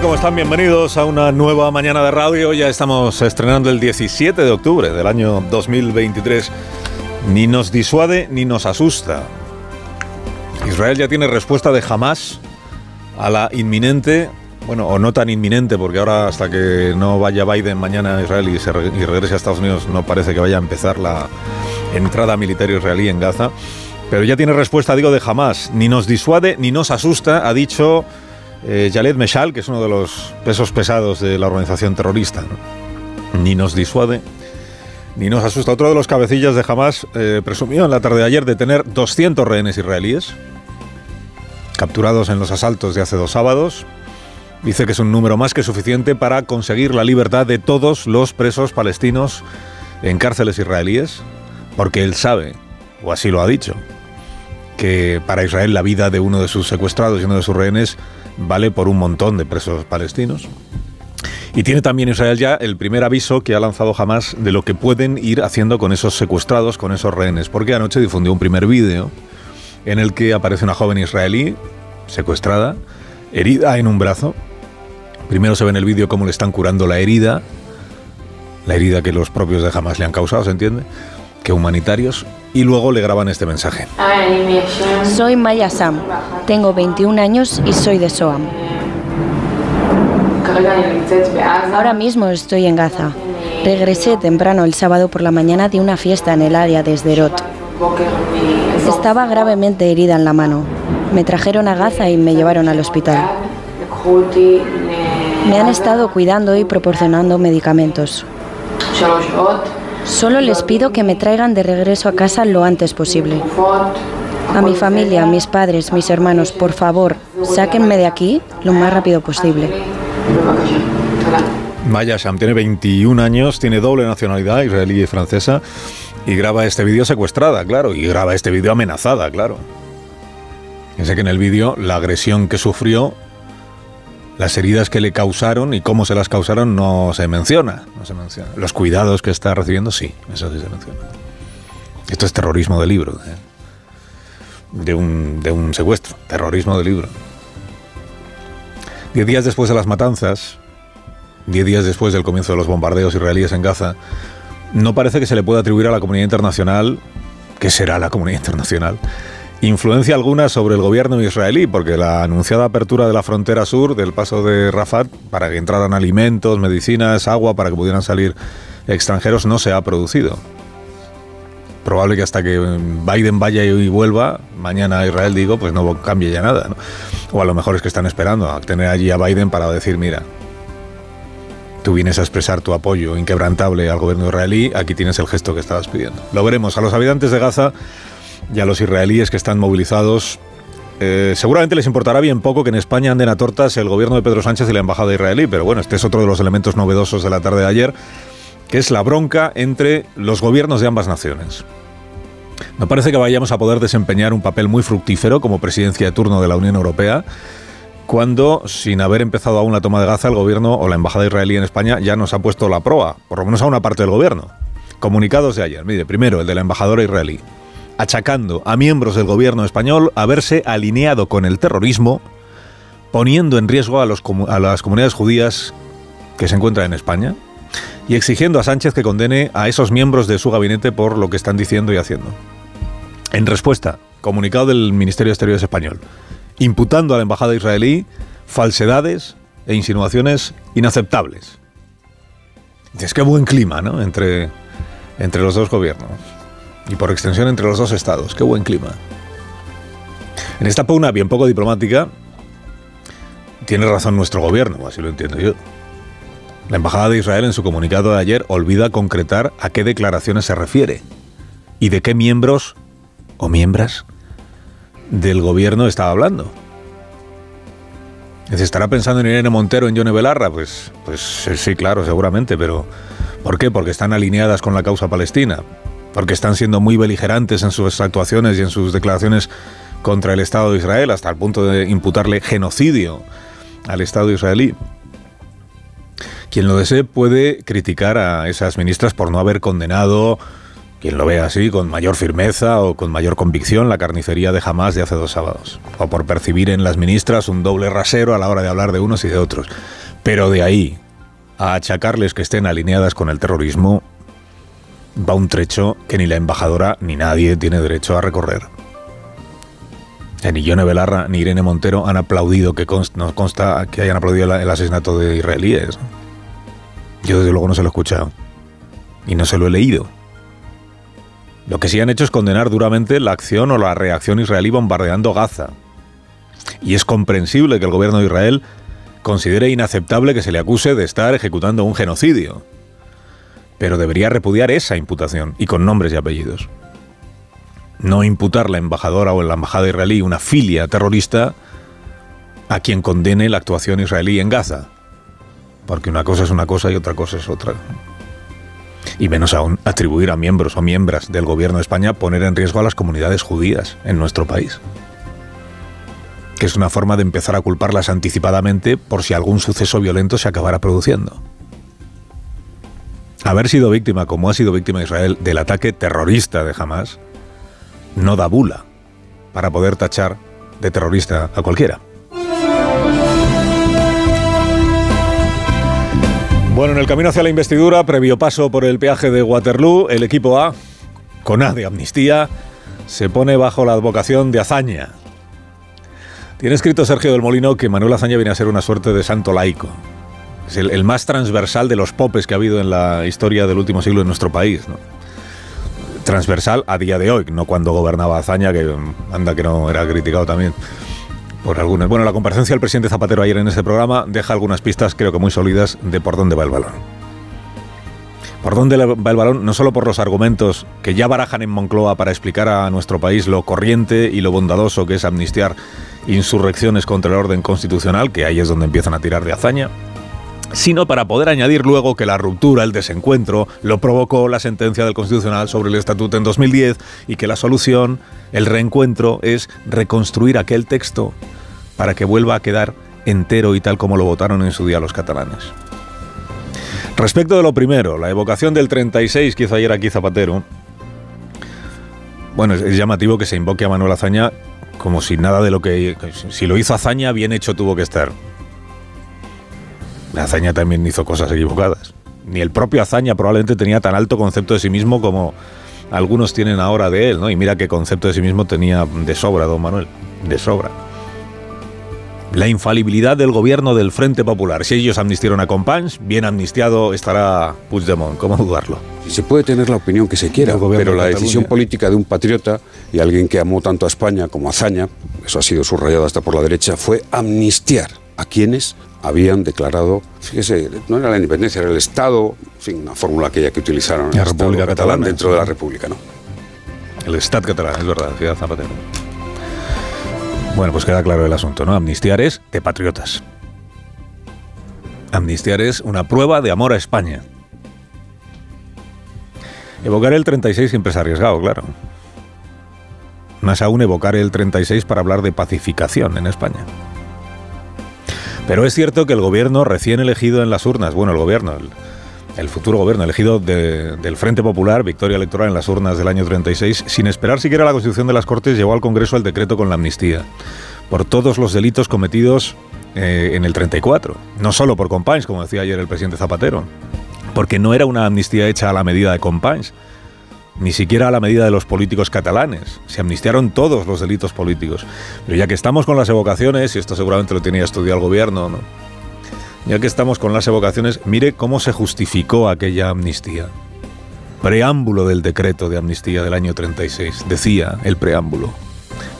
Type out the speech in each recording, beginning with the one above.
Tal? ¿Cómo están? Bienvenidos a una nueva mañana de radio. Ya estamos estrenando el 17 de octubre del año 2023. Ni nos disuade ni nos asusta. Israel ya tiene respuesta de jamás a la inminente, bueno, o no tan inminente, porque ahora hasta que no vaya Biden mañana a Israel y, se re- y regrese a Estados Unidos no parece que vaya a empezar la entrada militar israelí en Gaza. Pero ya tiene respuesta, digo, de jamás. Ni nos disuade ni nos asusta, ha dicho eh, Meshal, que es uno de los pesos pesados de la organización terrorista. Ni nos disuade ni nos asusta. Otro de los cabecillas de Hamas eh, presumió en la tarde de ayer de tener 200 rehenes israelíes capturados en los asaltos de hace dos sábados. Dice que es un número más que suficiente para conseguir la libertad de todos los presos palestinos en cárceles israelíes, porque él sabe, o así lo ha dicho, que para Israel la vida de uno de sus secuestrados y uno de sus rehenes vale por un montón de presos palestinos. Y tiene también Israel ya el primer aviso que ha lanzado jamás de lo que pueden ir haciendo con esos secuestrados, con esos rehenes, porque anoche difundió un primer vídeo en el que aparece una joven israelí secuestrada, herida en un brazo. Primero se ve en el vídeo cómo le están curando la herida, la herida que los propios de Hamas le han causado, ¿se entiende? Humanitarios, y luego le graban este mensaje. Soy Maya Sam, tengo 21 años y soy de Soam. Ahora mismo estoy en Gaza. Regresé temprano el sábado por la mañana de una fiesta en el área de Sderot. Estaba gravemente herida en la mano. Me trajeron a Gaza y me llevaron al hospital. Me han estado cuidando y proporcionando medicamentos. Solo les pido que me traigan de regreso a casa lo antes posible. A mi familia, a mis padres, mis hermanos, por favor, sáquenme de aquí lo más rápido posible. Maya Sham tiene 21 años, tiene doble nacionalidad, israelí y francesa, y graba este vídeo secuestrada, claro, y graba este vídeo amenazada, claro. Piense que en el vídeo la agresión que sufrió, las heridas que le causaron y cómo se las causaron no se menciona, no se. Los cuidados que está recibiendo, sí, eso sí se menciona. Esto es terrorismo de libro, ¿eh? de, un, de un secuestro, terrorismo de libro. Diez días después de las matanzas, diez días después del comienzo de los bombardeos israelíes en Gaza, no parece que se le pueda atribuir a la comunidad internacional, que será la comunidad internacional, influencia alguna sobre el gobierno israelí, porque la anunciada apertura de la frontera sur, del paso de Rafat, para que entraran alimentos, medicinas, agua, para que pudieran salir extranjeros, no se ha producido. Probable que hasta que Biden vaya y vuelva, mañana a Israel, digo, pues no cambie ya nada. O a lo mejor es que están esperando a tener allí a Biden para decir, mira, tú vienes a expresar tu apoyo inquebrantable al gobierno israelí, aquí tienes el gesto que estabas pidiendo. Lo veremos. A los habitantes de Gaza y a los israelíes que están movilizados, eh, seguramente les importará bien poco que en España anden a tortas el gobierno de Pedro Sánchez y la embajada israelí, pero bueno, este es otro de los elementos novedosos de la tarde de ayer, que es la bronca entre los gobiernos de ambas naciones. No parece que vayamos a poder desempeñar un papel muy fructífero como presidencia de turno de la Unión Europea cuando, sin haber empezado aún la toma de Gaza, el gobierno o la embajada israelí en España ya nos ha puesto la proa, por lo menos a una parte del gobierno. Comunicados de ayer. Mire, primero el de la embajadora israelí, achacando a miembros del gobierno español haberse alineado con el terrorismo, poniendo en riesgo a, las comunidades judías que se encuentran en España y exigiendo a Sánchez que condene a esos miembros de su gabinete por lo que están diciendo y haciendo. En respuesta, comunicado del Ministerio de Exteriores español, imputando a la embajada israelí falsedades e insinuaciones inaceptables. Es que buen clima, ¿no? Entre, entre los dos gobiernos. Y por extensión entre los dos estados. Qué buen clima. En esta pugna bien poco diplomática, tiene razón nuestro gobierno, así lo entiendo yo. La Embajada de Israel en su comunicado de ayer olvida concretar a qué declaraciones se refiere y de qué miembros o miembras del gobierno estaba hablando. ¿Se estará pensando en Irene Montero, en Yone Belarra? Pues, pues sí, claro, seguramente, pero ¿por qué? Porque están alineadas con la causa palestina, porque están siendo muy beligerantes en sus actuaciones y en sus declaraciones contra el Estado de Israel, hasta el punto de imputarle genocidio al Estado israelí. Quien lo desee puede criticar a esas ministras por no haber condenado, quien lo vea así, con mayor firmeza o con mayor convicción, la carnicería de Hamas de hace dos sábados. O por percibir en las ministras un doble rasero a la hora de hablar de unos y de otros. Pero de ahí a achacarles que estén alineadas con el terrorismo, va un trecho que ni la embajadora ni nadie tiene derecho a recorrer. Ni Yone Belarra ni Irene Montero han aplaudido, que consta que hayan aplaudido el asesinato de israelíes. Yo desde luego no se lo he escuchado. Y no se lo he leído. Lo que sí han hecho es condenar duramente la acción o la reacción israelí bombardeando Gaza. Y es comprensible que el gobierno de Israel considere inaceptable que se le acuse de estar ejecutando un genocidio. Pero debería repudiar esa imputación y con nombres y apellidos. No imputar la embajadora o la embajada israelí una filia terrorista a quien condene la actuación israelí en Gaza porque una cosa es una cosa y otra cosa es otra. Y menos aún atribuir a miembros o miembros del gobierno de España poner en riesgo a las comunidades judías en nuestro país. Que es una forma de empezar a culparlas anticipadamente por si algún suceso violento se acabara produciendo. Haber sido víctima, como ha sido víctima Israel, del ataque terrorista de Hamas, no da bula para poder tachar de terrorista a cualquiera. Bueno, en el camino hacia la investidura, previo paso por el peaje de Waterloo, el equipo A, con A de amnistía, se pone bajo la advocación de Azaña. Tiene escrito Sergio del Molino que Manuel Azaña viene a ser una suerte de santo laico. Es el, más transversal de los popes que ha habido en la historia del último siglo en nuestro país. Transversal a día de hoy, no cuando gobernaba Azaña, que anda que no era criticado también por algunas. Bueno, la comparecencia del presidente Zapatero ayer en este programa deja algunas pistas, creo que muy sólidas, de por dónde va el balón. ¿Por dónde va el balón? No solo por los argumentos que ya barajan en Moncloa para explicar a nuestro país lo corriente y lo bondadoso que es amnistiar insurrecciones contra el orden constitucional, que ahí es donde empiezan a tirar de hazaña, sino para poder añadir luego que la ruptura, el desencuentro, lo provocó la sentencia del Constitucional sobre el Estatuto en 2010 y que la solución, el reencuentro, es reconstruir aquel texto para que vuelva a quedar entero y tal como lo votaron en su día los catalanes. Respecto de lo primero, la evocación del 36 que hizo ayer aquí Zapatero, bueno, es llamativo que se invoque a Manuel Azaña como si nada de lo que... Si lo hizo Azaña, bien hecho tuvo que estar. Azaña también hizo cosas equivocadas. Ni el propio Azaña probablemente tenía tan alto concepto de sí mismo como algunos tienen ahora de él, ¿no? Y mira qué concepto de sí mismo tenía de sobra, don Manuel, de sobra. La infalibilidad del gobierno del Frente Popular. Si ellos amnistieron a Companys, bien amnistiado estará Puigdemont, ¿cómo dudarlo? Se puede tener la opinión que se quiera, pero la decisión política de un patriota y alguien que amó tanto a España como a Azaña, eso ha sido subrayado hasta por la derecha, fue amnistiar a quienes habían declarado, fíjese, no era la independencia, era el Estado, en fin, una fórmula aquella que utilizaron la República Catalana dentro de la República, ¿no? El Estado catalán, es verdad, Ciudad Zapatero. Bueno, pues queda claro el asunto, ¿no? Amnistiar es de patriotas. Amnistiar es una prueba de amor a España. Evocar el 36 siempre es arriesgado, claro. Más aún evocar el 36 para hablar de pacificación en España. Pero es cierto que el gobierno recién elegido en las urnas, bueno, el gobierno, el, futuro gobierno elegido del Frente Popular, victoria electoral en las urnas del año 36, sin esperar siquiera la constitución de las Cortes, llevó al Congreso el decreto con la amnistía por todos los delitos cometidos eh, en el 34. No solo por Companys, como decía ayer el presidente Zapatero, porque no era una amnistía hecha a la medida de Companys ni siquiera a la medida de los políticos catalanes. Se amnistiaron todos los delitos políticos. Pero ya que estamos con las evocaciones, y esto seguramente lo tenía estudiado el gobierno, ¿no? Ya que estamos con las evocaciones, mire cómo se justificó aquella amnistía. Preámbulo del decreto de amnistía del año 36. Decía el preámbulo,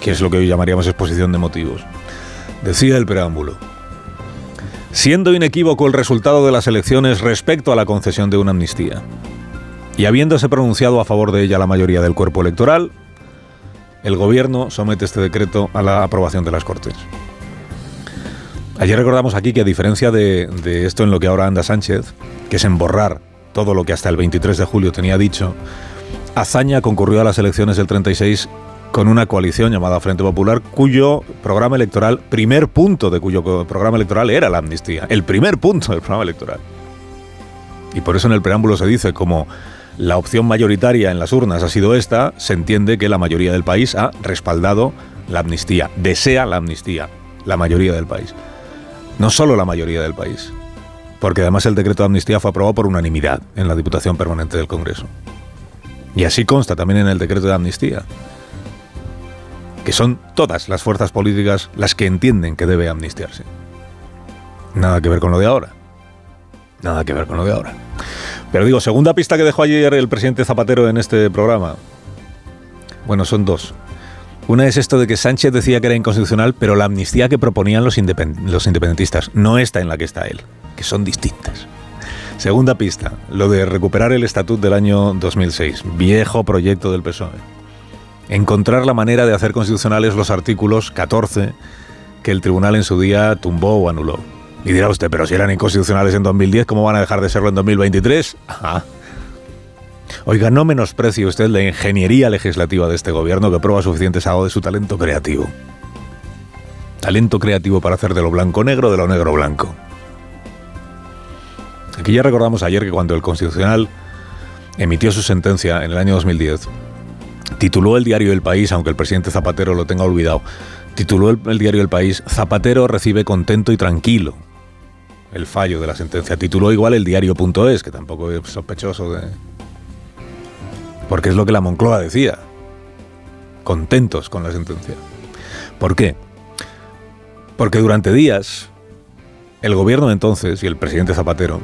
que es lo que hoy llamaríamos exposición de motivos. Decía el preámbulo. Siendo inequívoco el resultado de las elecciones respecto a la concesión de una amnistía y habiéndose pronunciado a favor de ella la mayoría del cuerpo electoral, el Gobierno somete este decreto a la aprobación de las Cortes. Ayer recordamos aquí que a diferencia de, esto en lo que ahora anda Sánchez, que es emborrar todo lo que hasta el 23 de julio tenía dicho, Azaña concurrió a las elecciones del 36 con una coalición llamada Frente Popular, cuyo programa electoral, primer punto de cuyo programa electoral era la amnistía, el primer punto del programa electoral. Y por eso en el preámbulo se dice, como la opción mayoritaria en las urnas ha sido esta, se entiende que la mayoría del país ha respaldado la amnistía, desea la amnistía, la mayoría del país. No solo la mayoría del país, porque además el decreto de amnistía fue aprobado por unanimidad en la Diputación Permanente del Congreso. Y así consta también en el decreto de amnistía que son todas las fuerzas políticas las que entienden que debe amnistiarse. Nada que ver con lo de ahora. Nada que ver con lo de ahora. Pero digo, segunda pista que dejó ayer el presidente Zapatero en este programa. Bueno, son dos. Una es esto de que Sánchez decía que era inconstitucional, pero la amnistía que proponían los, independentistas no está en la que está él, que son distintas. Segunda pista, lo de recuperar el estatut del año 2006, viejo proyecto del PSOE encontrar la manera de hacer constitucionales los artículos 14 que el tribunal en su día tumbó o anuló. Y dirá usted, pero si eran inconstitucionales en 2010, ¿cómo van a dejar de serlo en 2023? Oiga, no menosprecie usted la ingeniería legislativa de este gobierno que prueba suficiente algo de su talento creativo. Talento creativo para hacer de lo blanco negro, de lo negro blanco. Aquí ya recordamos ayer que cuando el Constitucional emitió su sentencia en el año 2010, Tituló el diario El País, aunque el presidente Zapatero lo tenga olvidado, tituló el, diario El País, Zapatero recibe contento y tranquilo el fallo de la sentencia. Tituló igual el diario.es, que tampoco es sospechoso de... Porque es lo que la Moncloa decía. Contentos con la sentencia. ¿Por qué? Porque durante días el gobierno de entonces y el presidente Zapatero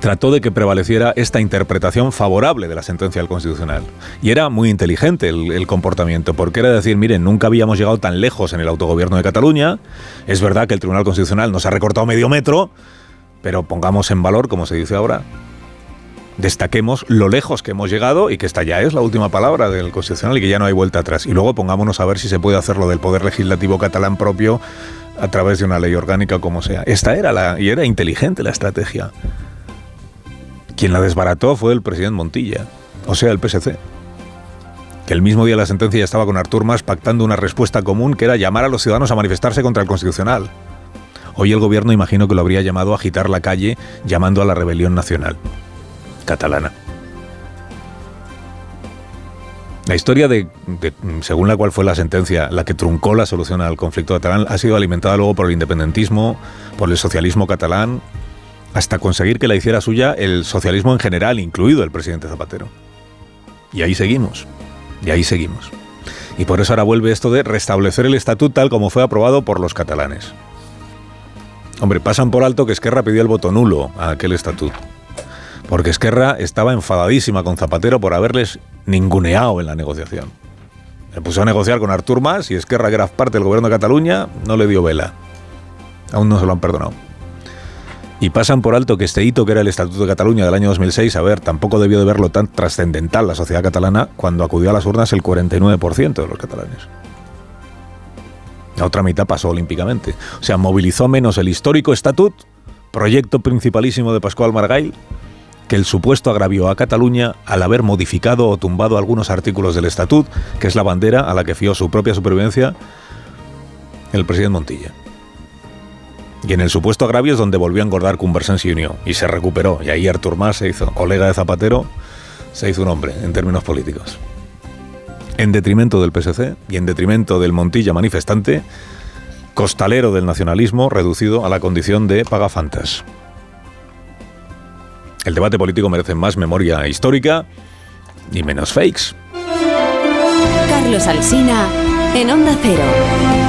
trató de que prevaleciera esta interpretación favorable de la sentencia del Constitucional. Y era muy inteligente el, comportamiento, porque era decir, miren, nunca habíamos llegado tan lejos en el autogobierno de Cataluña, es verdad que el Tribunal Constitucional nos ha recortado medio metro, pero pongamos en valor, como se dice ahora, destaquemos lo lejos que hemos llegado y que esta ya es la última palabra del Constitucional y que ya no hay vuelta atrás. Y luego pongámonos a ver si se puede hacer lo del Poder Legislativo catalán propio a través de una ley orgánica como sea. Esta era la, y era inteligente la estrategia. Quien la desbarató fue el presidente Montilla, o sea, el PSC. Que el mismo día de la sentencia ya estaba con Artur Mas pactando una respuesta común que era llamar a los ciudadanos a manifestarse contra el Constitucional. Hoy el gobierno imagino que lo habría llamado a agitar la calle llamando a la rebelión nacional catalana. La historia de, según la cual fue la sentencia la que truncó la solución al conflicto catalán ha sido alimentada luego por el independentismo, por el socialismo catalán hasta conseguir que la hiciera suya el socialismo en general, incluido el presidente Zapatero. Y ahí seguimos, y ahí seguimos. Y por eso ahora vuelve esto de restablecer el estatuto tal como fue aprobado por los catalanes. Hombre, pasan por alto que Esquerra pidió el voto nulo a aquel estatuto. Porque Esquerra estaba enfadadísima con Zapatero por haberles ninguneado en la negociación. Se puso a negociar con Artur Mas y Esquerra, que era parte del gobierno de Cataluña, no le dio vela. Aún no se lo han perdonado y pasan por alto que este hito, que era el Estatuto de Cataluña del año 2006, a ver, tampoco debió de verlo tan trascendental la sociedad catalana cuando acudió a las urnas el 49% de los catalanes. La otra mitad pasó olímpicamente. O sea, movilizó menos el histórico Estatut, proyecto principalísimo de Pascual Margall, que el supuesto agravio a Cataluña al haber modificado o tumbado algunos artículos del Estatut, que es la bandera a la que fió su propia supervivencia el presidente Montilla. Y en el supuesto agravio es donde volvió a engordar Conversensi Unió y se recuperó. Y ahí Artur Mas se hizo colega de Zapatero, se hizo un hombre en términos políticos. En detrimento del PSC y en detrimento del Montilla manifestante, costalero del nacionalismo reducido a la condición de pagafantas. El debate político merece más memoria histórica y menos fakes. Carlos Alsina en Onda Cero.